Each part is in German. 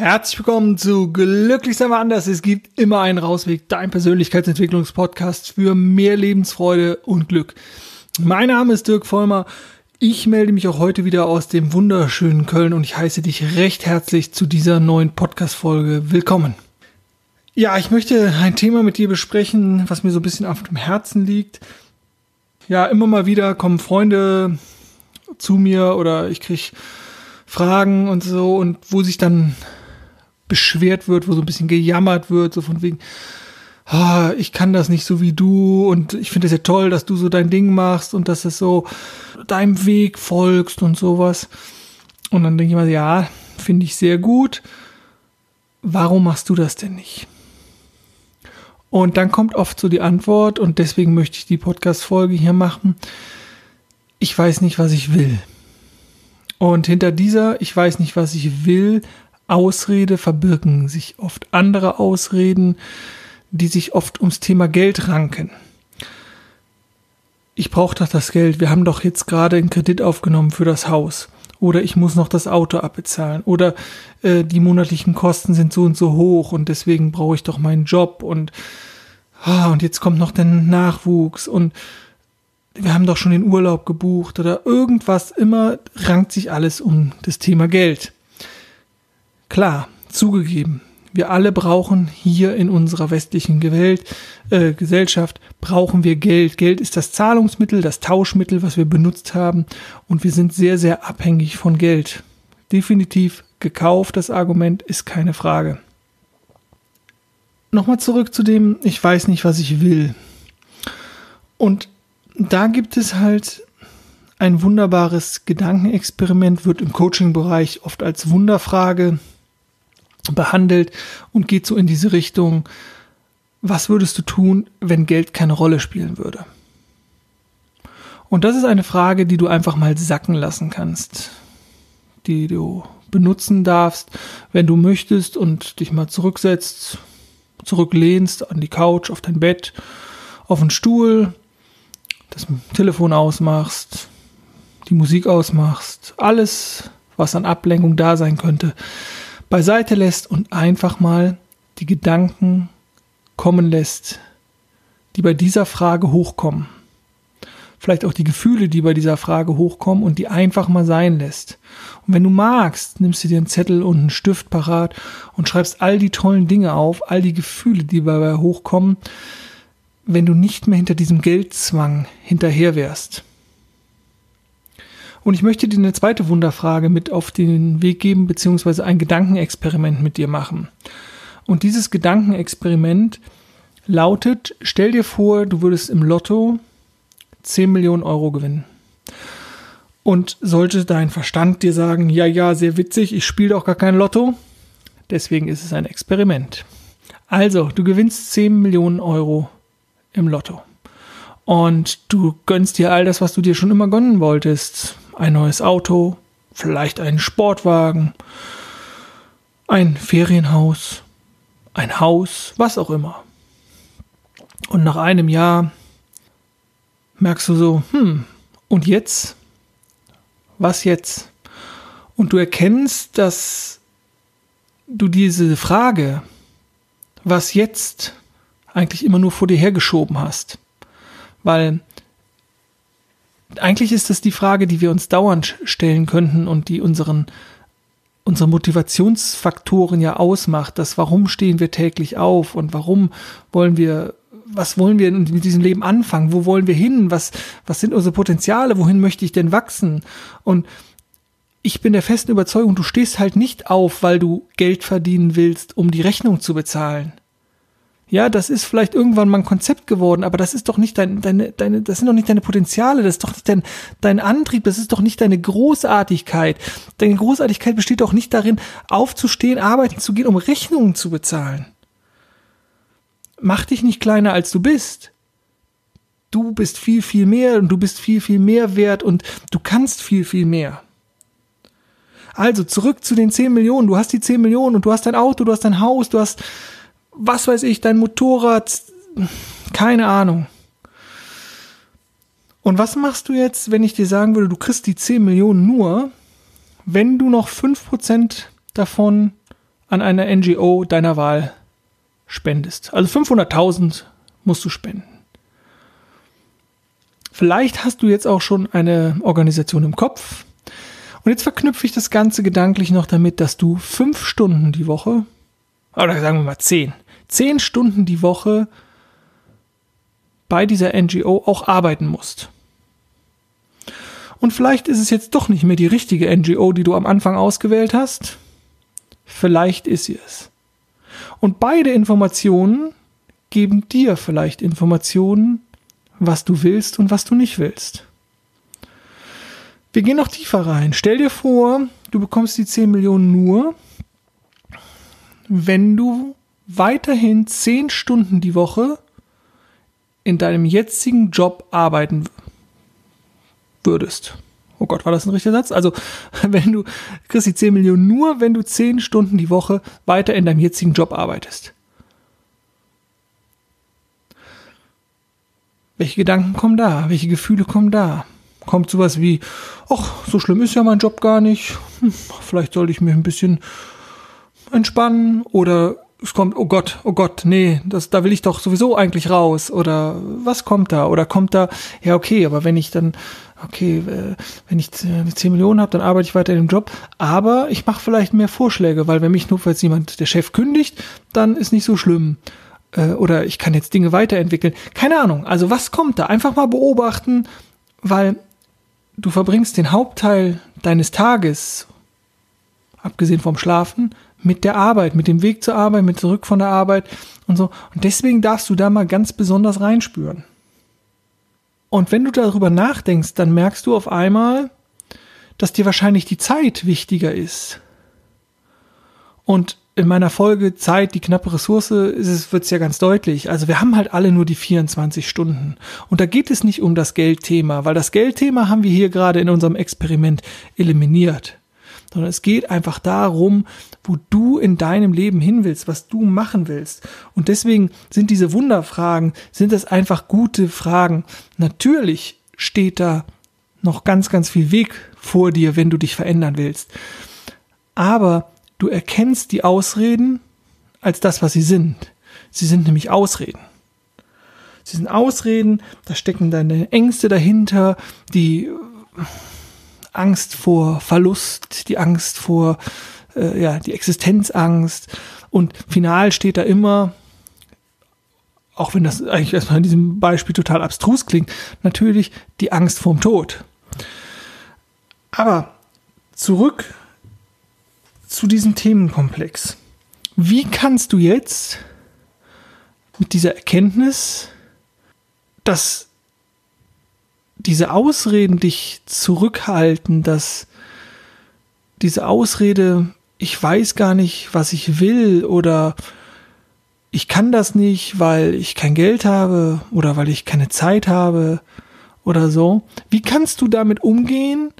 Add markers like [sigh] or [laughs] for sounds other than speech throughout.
Herzlich willkommen zu Glücklich sein wir anders. Es gibt immer einen Rausweg, dein Persönlichkeitsentwicklungspodcast für mehr Lebensfreude und Glück. Mein Name ist Dirk Vollmer. Ich melde mich auch heute wieder aus dem wunderschönen Köln und ich heiße dich recht herzlich zu dieser neuen Podcast-Folge willkommen. Ja, ich möchte ein Thema mit dir besprechen, was mir so ein bisschen auf dem Herzen liegt. Ja, immer mal wieder kommen Freunde zu mir oder ich kriege Fragen und so und wo sich dann beschwert wird, wo so ein bisschen gejammert wird, so von wegen, ah, ich kann das nicht so wie du und ich finde es ja toll, dass du so dein Ding machst und dass es so deinem Weg folgst und sowas. Und dann denke ich mal, ja, finde ich sehr gut. Warum machst du das denn nicht? Und dann kommt oft so die Antwort und deswegen möchte ich die Podcast-Folge hier machen. Ich weiß nicht, was ich will. Und hinter dieser, ich weiß nicht, was ich will, Ausrede verbirgen sich oft andere Ausreden, die sich oft ums Thema Geld ranken. Ich brauche doch das Geld, wir haben doch jetzt gerade einen Kredit aufgenommen für das Haus. Oder ich muss noch das Auto abbezahlen. Oder äh, die monatlichen Kosten sind so und so hoch und deswegen brauche ich doch meinen Job und, ah, und jetzt kommt noch der Nachwuchs und wir haben doch schon den Urlaub gebucht oder irgendwas. Immer rankt sich alles um das Thema Geld. Klar, zugegeben, wir alle brauchen hier in unserer westlichen Welt, äh, Gesellschaft, brauchen wir Geld. Geld ist das Zahlungsmittel, das Tauschmittel, was wir benutzt haben und wir sind sehr, sehr abhängig von Geld. Definitiv gekauft, das Argument ist keine Frage. Nochmal zurück zu dem, ich weiß nicht, was ich will. Und da gibt es halt ein wunderbares Gedankenexperiment, wird im Coaching-Bereich oft als Wunderfrage behandelt und geht so in diese Richtung, was würdest du tun, wenn Geld keine Rolle spielen würde? Und das ist eine Frage, die du einfach mal sacken lassen kannst, die du benutzen darfst, wenn du möchtest und dich mal zurücksetzt, zurücklehnst an die Couch, auf dein Bett, auf den Stuhl, das Telefon ausmachst, die Musik ausmachst, alles, was an Ablenkung da sein könnte, beiseite lässt und einfach mal die Gedanken kommen lässt, die bei dieser Frage hochkommen. Vielleicht auch die Gefühle, die bei dieser Frage hochkommen und die einfach mal sein lässt. Und wenn du magst, nimmst du dir einen Zettel und einen Stift parat und schreibst all die tollen Dinge auf, all die Gefühle, die dabei hochkommen, wenn du nicht mehr hinter diesem Geldzwang hinterher wärst. Und ich möchte dir eine zweite Wunderfrage mit auf den Weg geben, beziehungsweise ein Gedankenexperiment mit dir machen. Und dieses Gedankenexperiment lautet, stell dir vor, du würdest im Lotto 10 Millionen Euro gewinnen. Und sollte dein Verstand dir sagen, ja, ja, sehr witzig, ich spiele doch gar kein Lotto, deswegen ist es ein Experiment. Also, du gewinnst 10 Millionen Euro im Lotto. Und du gönnst dir all das, was du dir schon immer gönnen wolltest ein neues Auto, vielleicht einen Sportwagen, ein Ferienhaus, ein Haus, was auch immer. Und nach einem Jahr merkst du so, hm, und jetzt? Was jetzt? Und du erkennst, dass du diese Frage, was jetzt, eigentlich immer nur vor dir hergeschoben hast. Weil eigentlich ist das die Frage, die wir uns dauernd stellen könnten und die unseren unsere Motivationsfaktoren ja ausmacht, das warum stehen wir täglich auf und warum wollen wir was wollen wir mit diesem Leben anfangen? Wo wollen wir hin? Was, was sind unsere Potenziale? Wohin möchte ich denn wachsen? Und ich bin der festen Überzeugung, du stehst halt nicht auf, weil du Geld verdienen willst, um die Rechnung zu bezahlen. Ja, das ist vielleicht irgendwann mal ein Konzept geworden, aber das ist doch nicht dein, deine, deine, das sind doch nicht deine Potenziale, das ist doch nicht dein, dein Antrieb, das ist doch nicht deine Großartigkeit. Deine Großartigkeit besteht doch nicht darin, aufzustehen, arbeiten zu gehen, um Rechnungen zu bezahlen. Mach dich nicht kleiner, als du bist. Du bist viel, viel mehr und du bist viel, viel mehr wert und du kannst viel, viel mehr. Also zurück zu den 10 Millionen. Du hast die 10 Millionen und du hast dein Auto, du hast dein Haus, du hast was weiß ich, dein Motorrad, keine Ahnung. Und was machst du jetzt, wenn ich dir sagen würde, du kriegst die 10 Millionen nur, wenn du noch 5% davon an einer NGO deiner Wahl spendest. Also 500.000 musst du spenden. Vielleicht hast du jetzt auch schon eine Organisation im Kopf. Und jetzt verknüpfe ich das Ganze gedanklich noch damit, dass du fünf Stunden die Woche, oder sagen wir mal zehn, zehn Stunden die Woche bei dieser NGO auch arbeiten musst. Und vielleicht ist es jetzt doch nicht mehr die richtige NGO, die du am Anfang ausgewählt hast. Vielleicht ist sie es. Und beide Informationen geben dir vielleicht Informationen, was du willst und was du nicht willst. Wir gehen noch tiefer rein. Stell dir vor, du bekommst die 10 Millionen nur, wenn du weiterhin 10 Stunden die Woche in deinem jetzigen Job arbeiten würdest. Oh Gott, war das ein richtiger Satz? Also, [laughs] wenn du kriegst die 10 Millionen nur, wenn du 10 Stunden die Woche weiter in deinem jetzigen Job arbeitest. Welche Gedanken kommen da? Welche Gefühle kommen da? Kommt sowas wie, ach, so schlimm ist ja mein Job gar nicht. Hm, vielleicht sollte ich mir ein bisschen entspannen oder es kommt, oh Gott, oh Gott, nee, das, da will ich doch sowieso eigentlich raus. Oder was kommt da? Oder kommt da, ja, okay, aber wenn ich dann, okay, äh, wenn ich 10 Millionen habe, dann arbeite ich weiter in dem Job, aber ich mache vielleicht mehr Vorschläge, weil wenn mich nur falls jemand, der Chef kündigt, dann ist nicht so schlimm. Äh, oder ich kann jetzt Dinge weiterentwickeln. Keine Ahnung. Also was kommt da? Einfach mal beobachten, weil du verbringst den Hauptteil deines Tages, abgesehen vom Schlafen, mit der Arbeit, mit dem Weg zur Arbeit, mit zurück von der Arbeit und so. Und deswegen darfst du da mal ganz besonders reinspüren. Und wenn du darüber nachdenkst, dann merkst du auf einmal, dass dir wahrscheinlich die Zeit wichtiger ist. Und in meiner Folge Zeit, die knappe Ressource, ist es, ja ganz deutlich. Also wir haben halt alle nur die 24 Stunden. Und da geht es nicht um das Geldthema, weil das Geldthema haben wir hier gerade in unserem Experiment eliminiert sondern es geht einfach darum, wo du in deinem Leben hin willst, was du machen willst. Und deswegen sind diese Wunderfragen, sind das einfach gute Fragen. Natürlich steht da noch ganz, ganz viel Weg vor dir, wenn du dich verändern willst. Aber du erkennst die Ausreden als das, was sie sind. Sie sind nämlich Ausreden. Sie sind Ausreden, da stecken deine Ängste dahinter, die Angst vor Verlust, die Angst vor, äh, ja, die Existenzangst. Und final steht da immer, auch wenn das eigentlich erstmal in diesem Beispiel total abstrus klingt, natürlich die Angst vorm Tod. Aber zurück zu diesem Themenkomplex. Wie kannst du jetzt mit dieser Erkenntnis, dass diese Ausreden dich zurückhalten, dass diese Ausrede, ich weiß gar nicht, was ich will oder ich kann das nicht, weil ich kein Geld habe oder weil ich keine Zeit habe oder so. Wie kannst du damit umgehen,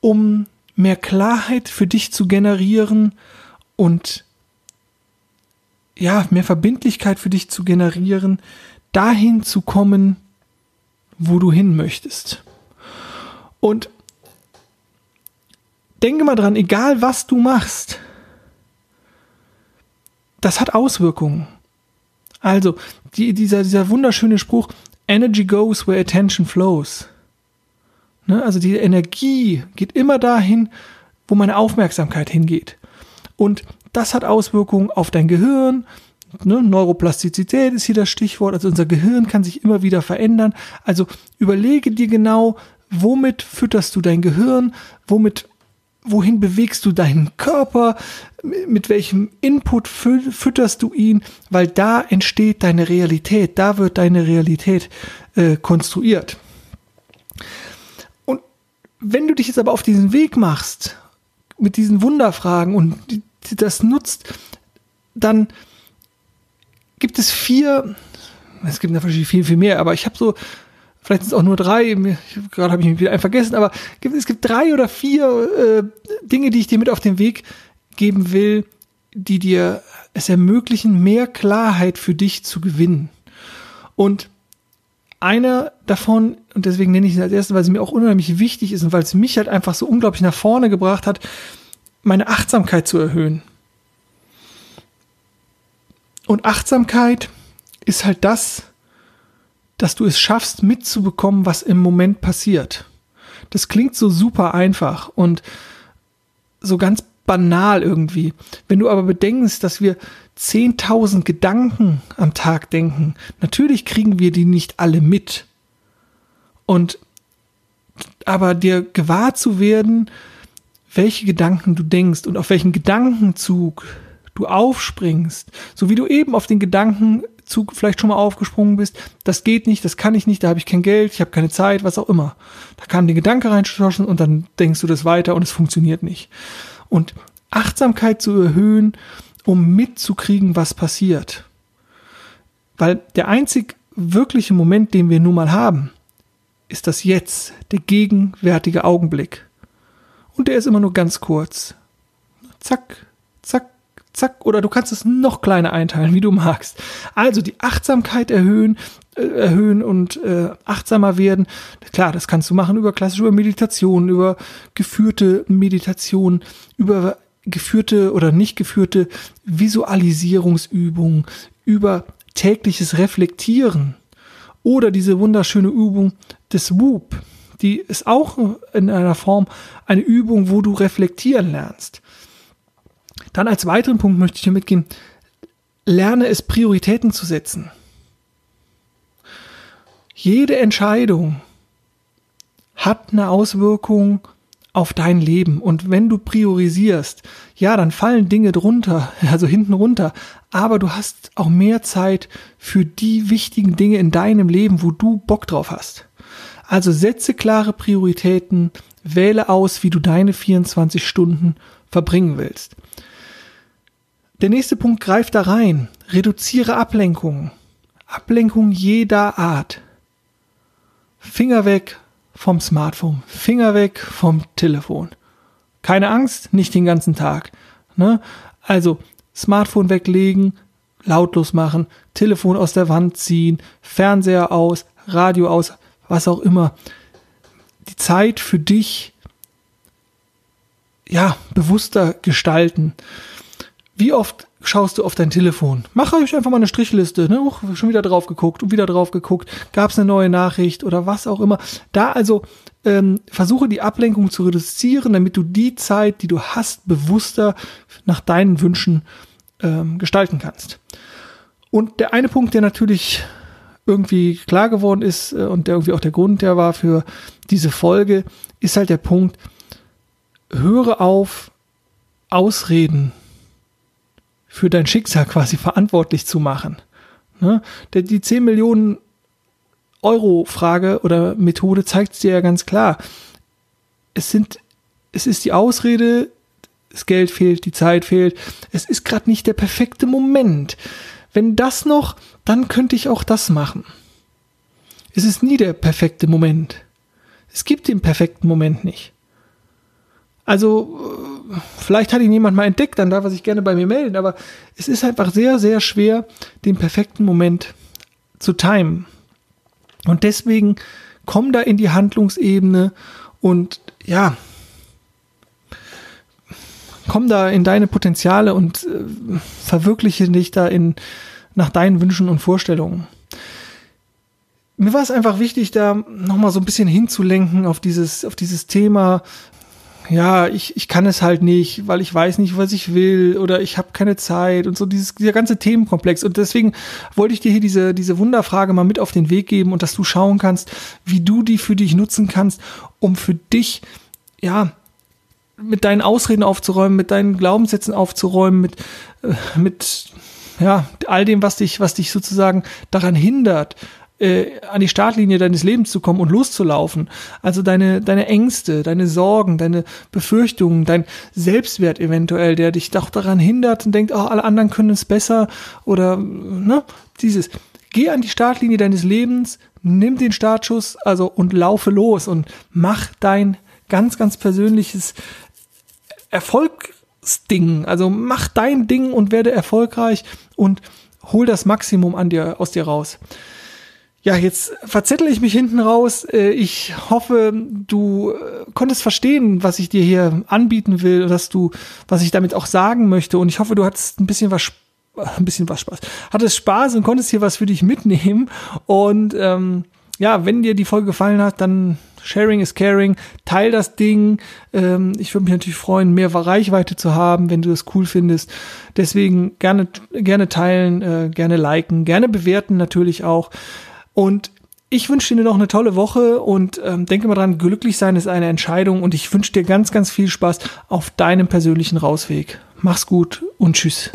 um mehr Klarheit für dich zu generieren und ja, mehr Verbindlichkeit für dich zu generieren, dahin zu kommen, wo du hin möchtest. Und denke mal dran, egal was du machst, das hat Auswirkungen. Also, die, dieser, dieser wunderschöne Spruch, Energy goes where attention flows. Ne? Also die Energie geht immer dahin, wo meine Aufmerksamkeit hingeht. Und das hat Auswirkungen auf dein Gehirn, Ne, Neuroplastizität ist hier das Stichwort. Also unser Gehirn kann sich immer wieder verändern. Also überlege dir genau, womit fütterst du dein Gehirn, womit, wohin bewegst du deinen Körper, mit welchem Input fütterst du ihn, weil da entsteht deine Realität, da wird deine Realität äh, konstruiert. Und wenn du dich jetzt aber auf diesen Weg machst, mit diesen Wunderfragen und das nutzt, dann gibt es vier, es gibt natürlich viel, viel mehr, aber ich habe so, vielleicht sind es auch nur drei, gerade habe ich mich wieder einen vergessen, aber es gibt drei oder vier äh, Dinge, die ich dir mit auf den Weg geben will, die dir es ermöglichen, mehr Klarheit für dich zu gewinnen. Und einer davon, und deswegen nenne ich sie als erstes, weil sie mir auch unheimlich wichtig ist und weil es mich halt einfach so unglaublich nach vorne gebracht hat, meine Achtsamkeit zu erhöhen. Und Achtsamkeit ist halt das, dass du es schaffst, mitzubekommen, was im Moment passiert. Das klingt so super einfach und so ganz banal irgendwie. Wenn du aber bedenkst, dass wir 10.000 Gedanken am Tag denken, natürlich kriegen wir die nicht alle mit. Und aber dir gewahr zu werden, welche Gedanken du denkst und auf welchen Gedankenzug du aufspringst, so wie du eben auf den Gedankenzug vielleicht schon mal aufgesprungen bist, das geht nicht, das kann ich nicht, da habe ich kein Geld, ich habe keine Zeit, was auch immer. Da kam der Gedanke reingeschossen und dann denkst du das weiter und es funktioniert nicht. Und Achtsamkeit zu erhöhen, um mitzukriegen, was passiert. Weil der einzig wirkliche Moment, den wir nun mal haben, ist das Jetzt, der gegenwärtige Augenblick. Und der ist immer nur ganz kurz. Zack, zack, zack. Oder du kannst es noch kleiner einteilen, wie du magst. Also die Achtsamkeit erhöhen, äh, erhöhen und äh, achtsamer werden. Klar, das kannst du machen über klassische über Meditation, über geführte Meditation, über geführte oder nicht geführte Visualisierungsübungen, über tägliches Reflektieren oder diese wunderschöne Übung des Whoop. Die ist auch in einer Form eine Übung, wo du reflektieren lernst. Dann als weiteren Punkt möchte ich dir mitgehen, lerne es Prioritäten zu setzen. Jede Entscheidung hat eine Auswirkung auf dein Leben. Und wenn du priorisierst, ja, dann fallen Dinge drunter, [laughs] also hinten runter. Aber du hast auch mehr Zeit für die wichtigen Dinge in deinem Leben, wo du Bock drauf hast. Also setze klare Prioritäten, wähle aus, wie du deine 24 Stunden verbringen willst. Der nächste Punkt greift da rein. Reduziere Ablenkungen. Ablenkung jeder Art. Finger weg vom Smartphone, Finger weg vom Telefon. Keine Angst, nicht den ganzen Tag. Ne? Also Smartphone weglegen, lautlos machen, Telefon aus der Wand ziehen, Fernseher aus, Radio aus, was auch immer. Die Zeit für dich ja bewusster gestalten. Wie oft schaust du auf dein Telefon? Mach euch einfach mal eine Strichliste, ne? Oh, schon wieder drauf geguckt und wieder drauf geguckt. Gab es eine neue Nachricht oder was auch immer. Da also ähm, versuche die Ablenkung zu reduzieren, damit du die Zeit, die du hast, bewusster nach deinen Wünschen ähm, gestalten kannst. Und der eine Punkt, der natürlich irgendwie klar geworden ist äh, und der irgendwie auch der Grund, der war für diese Folge, ist halt der Punkt, höre auf, Ausreden für dein Schicksal quasi verantwortlich zu machen. Ne? Die 10 Millionen Euro Frage oder Methode zeigt es dir ja ganz klar. Es sind, es ist die Ausrede, das Geld fehlt, die Zeit fehlt. Es ist gerade nicht der perfekte Moment. Wenn das noch, dann könnte ich auch das machen. Es ist nie der perfekte Moment. Es gibt den perfekten Moment nicht. Also vielleicht hat ihn jemand mal entdeckt, dann darf er sich gerne bei mir melden, aber es ist einfach sehr, sehr schwer, den perfekten Moment zu timen. Und deswegen komm da in die Handlungsebene und ja, komm da in deine Potenziale und äh, verwirkliche dich da in, nach deinen Wünschen und Vorstellungen. Mir war es einfach wichtig, da nochmal so ein bisschen hinzulenken auf dieses, auf dieses Thema ja, ich, ich kann es halt nicht, weil ich weiß nicht, was ich will oder ich habe keine Zeit und so dieses, dieser ganze Themenkomplex. Und deswegen wollte ich dir hier diese, diese Wunderfrage mal mit auf den Weg geben und dass du schauen kannst, wie du die für dich nutzen kannst, um für dich, ja, mit deinen Ausreden aufzuräumen, mit deinen Glaubenssätzen aufzuräumen, mit, äh, mit ja, all dem, was dich, was dich sozusagen daran hindert, äh, an die Startlinie deines Lebens zu kommen und loszulaufen. Also deine, deine Ängste, deine Sorgen, deine Befürchtungen, dein Selbstwert eventuell, der dich doch daran hindert und denkt, oh, alle anderen können es besser oder, ne, dieses. Geh an die Startlinie deines Lebens, nimm den Startschuss, also und laufe los und mach dein ganz, ganz persönliches Erfolgsding. Also mach dein Ding und werde erfolgreich und hol das Maximum an dir, aus dir raus. Ja, jetzt verzettel ich mich hinten raus. Äh, ich hoffe, du äh, konntest verstehen, was ich dir hier anbieten will, dass du, was ich damit auch sagen möchte. Und ich hoffe, du hattest ein bisschen was ein bisschen was Spaß. Hattest Spaß und konntest hier was für dich mitnehmen. Und ähm, ja, wenn dir die Folge gefallen hat, dann Sharing is caring. Teil das Ding. Ähm, ich würde mich natürlich freuen, mehr Reichweite zu haben, wenn du das cool findest. Deswegen gerne, gerne teilen, äh, gerne liken, gerne bewerten natürlich auch. Und ich wünsche dir noch eine tolle Woche und ähm, denke mal dran, glücklich sein ist eine Entscheidung und ich wünsche dir ganz, ganz viel Spaß auf deinem persönlichen Rausweg. Mach's gut und tschüss.